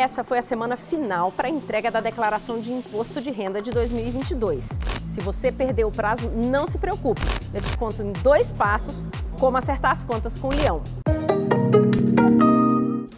Essa foi a semana final para a entrega da declaração de imposto de renda de 2022. Se você perdeu o prazo, não se preocupe. Eu te conto em dois passos como acertar as contas com o leão.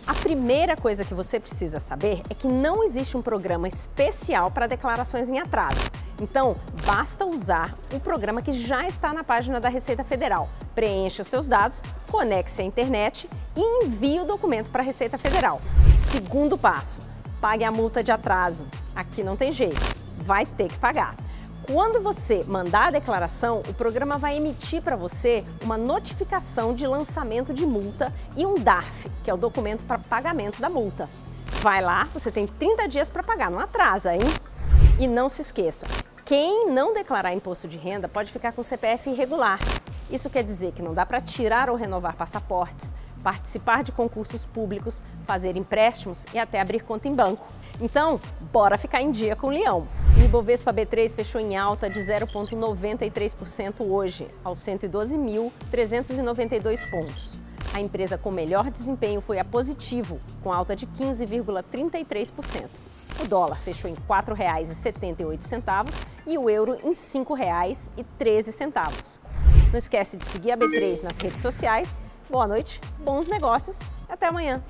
A primeira coisa que você precisa saber é que não existe um programa especial para declarações em atraso. Então, basta usar o programa que já está na página da Receita Federal. Preencha os seus dados, conecte-se à internet e envie o documento para a Receita Federal. Segundo passo, pague a multa de atraso. Aqui não tem jeito, vai ter que pagar. Quando você mandar a declaração, o programa vai emitir para você uma notificação de lançamento de multa e um DARF, que é o documento para pagamento da multa. Vai lá, você tem 30 dias para pagar, não atrasa, hein? E não se esqueça, quem não declarar imposto de renda pode ficar com CPF irregular. Isso quer dizer que não dá para tirar ou renovar passaportes, participar de concursos públicos, fazer empréstimos e até abrir conta em banco. Então, bora ficar em dia com o leão. O Ibovespa B3 fechou em alta de 0,93% hoje, aos 112.392 pontos. A empresa com melhor desempenho foi a Positivo, com alta de 15,33%. O dólar fechou em R$ 4,78 e o euro em R$ 5,13. Não esquece de seguir a B3 nas redes sociais Boa noite, bons negócios e até amanhã.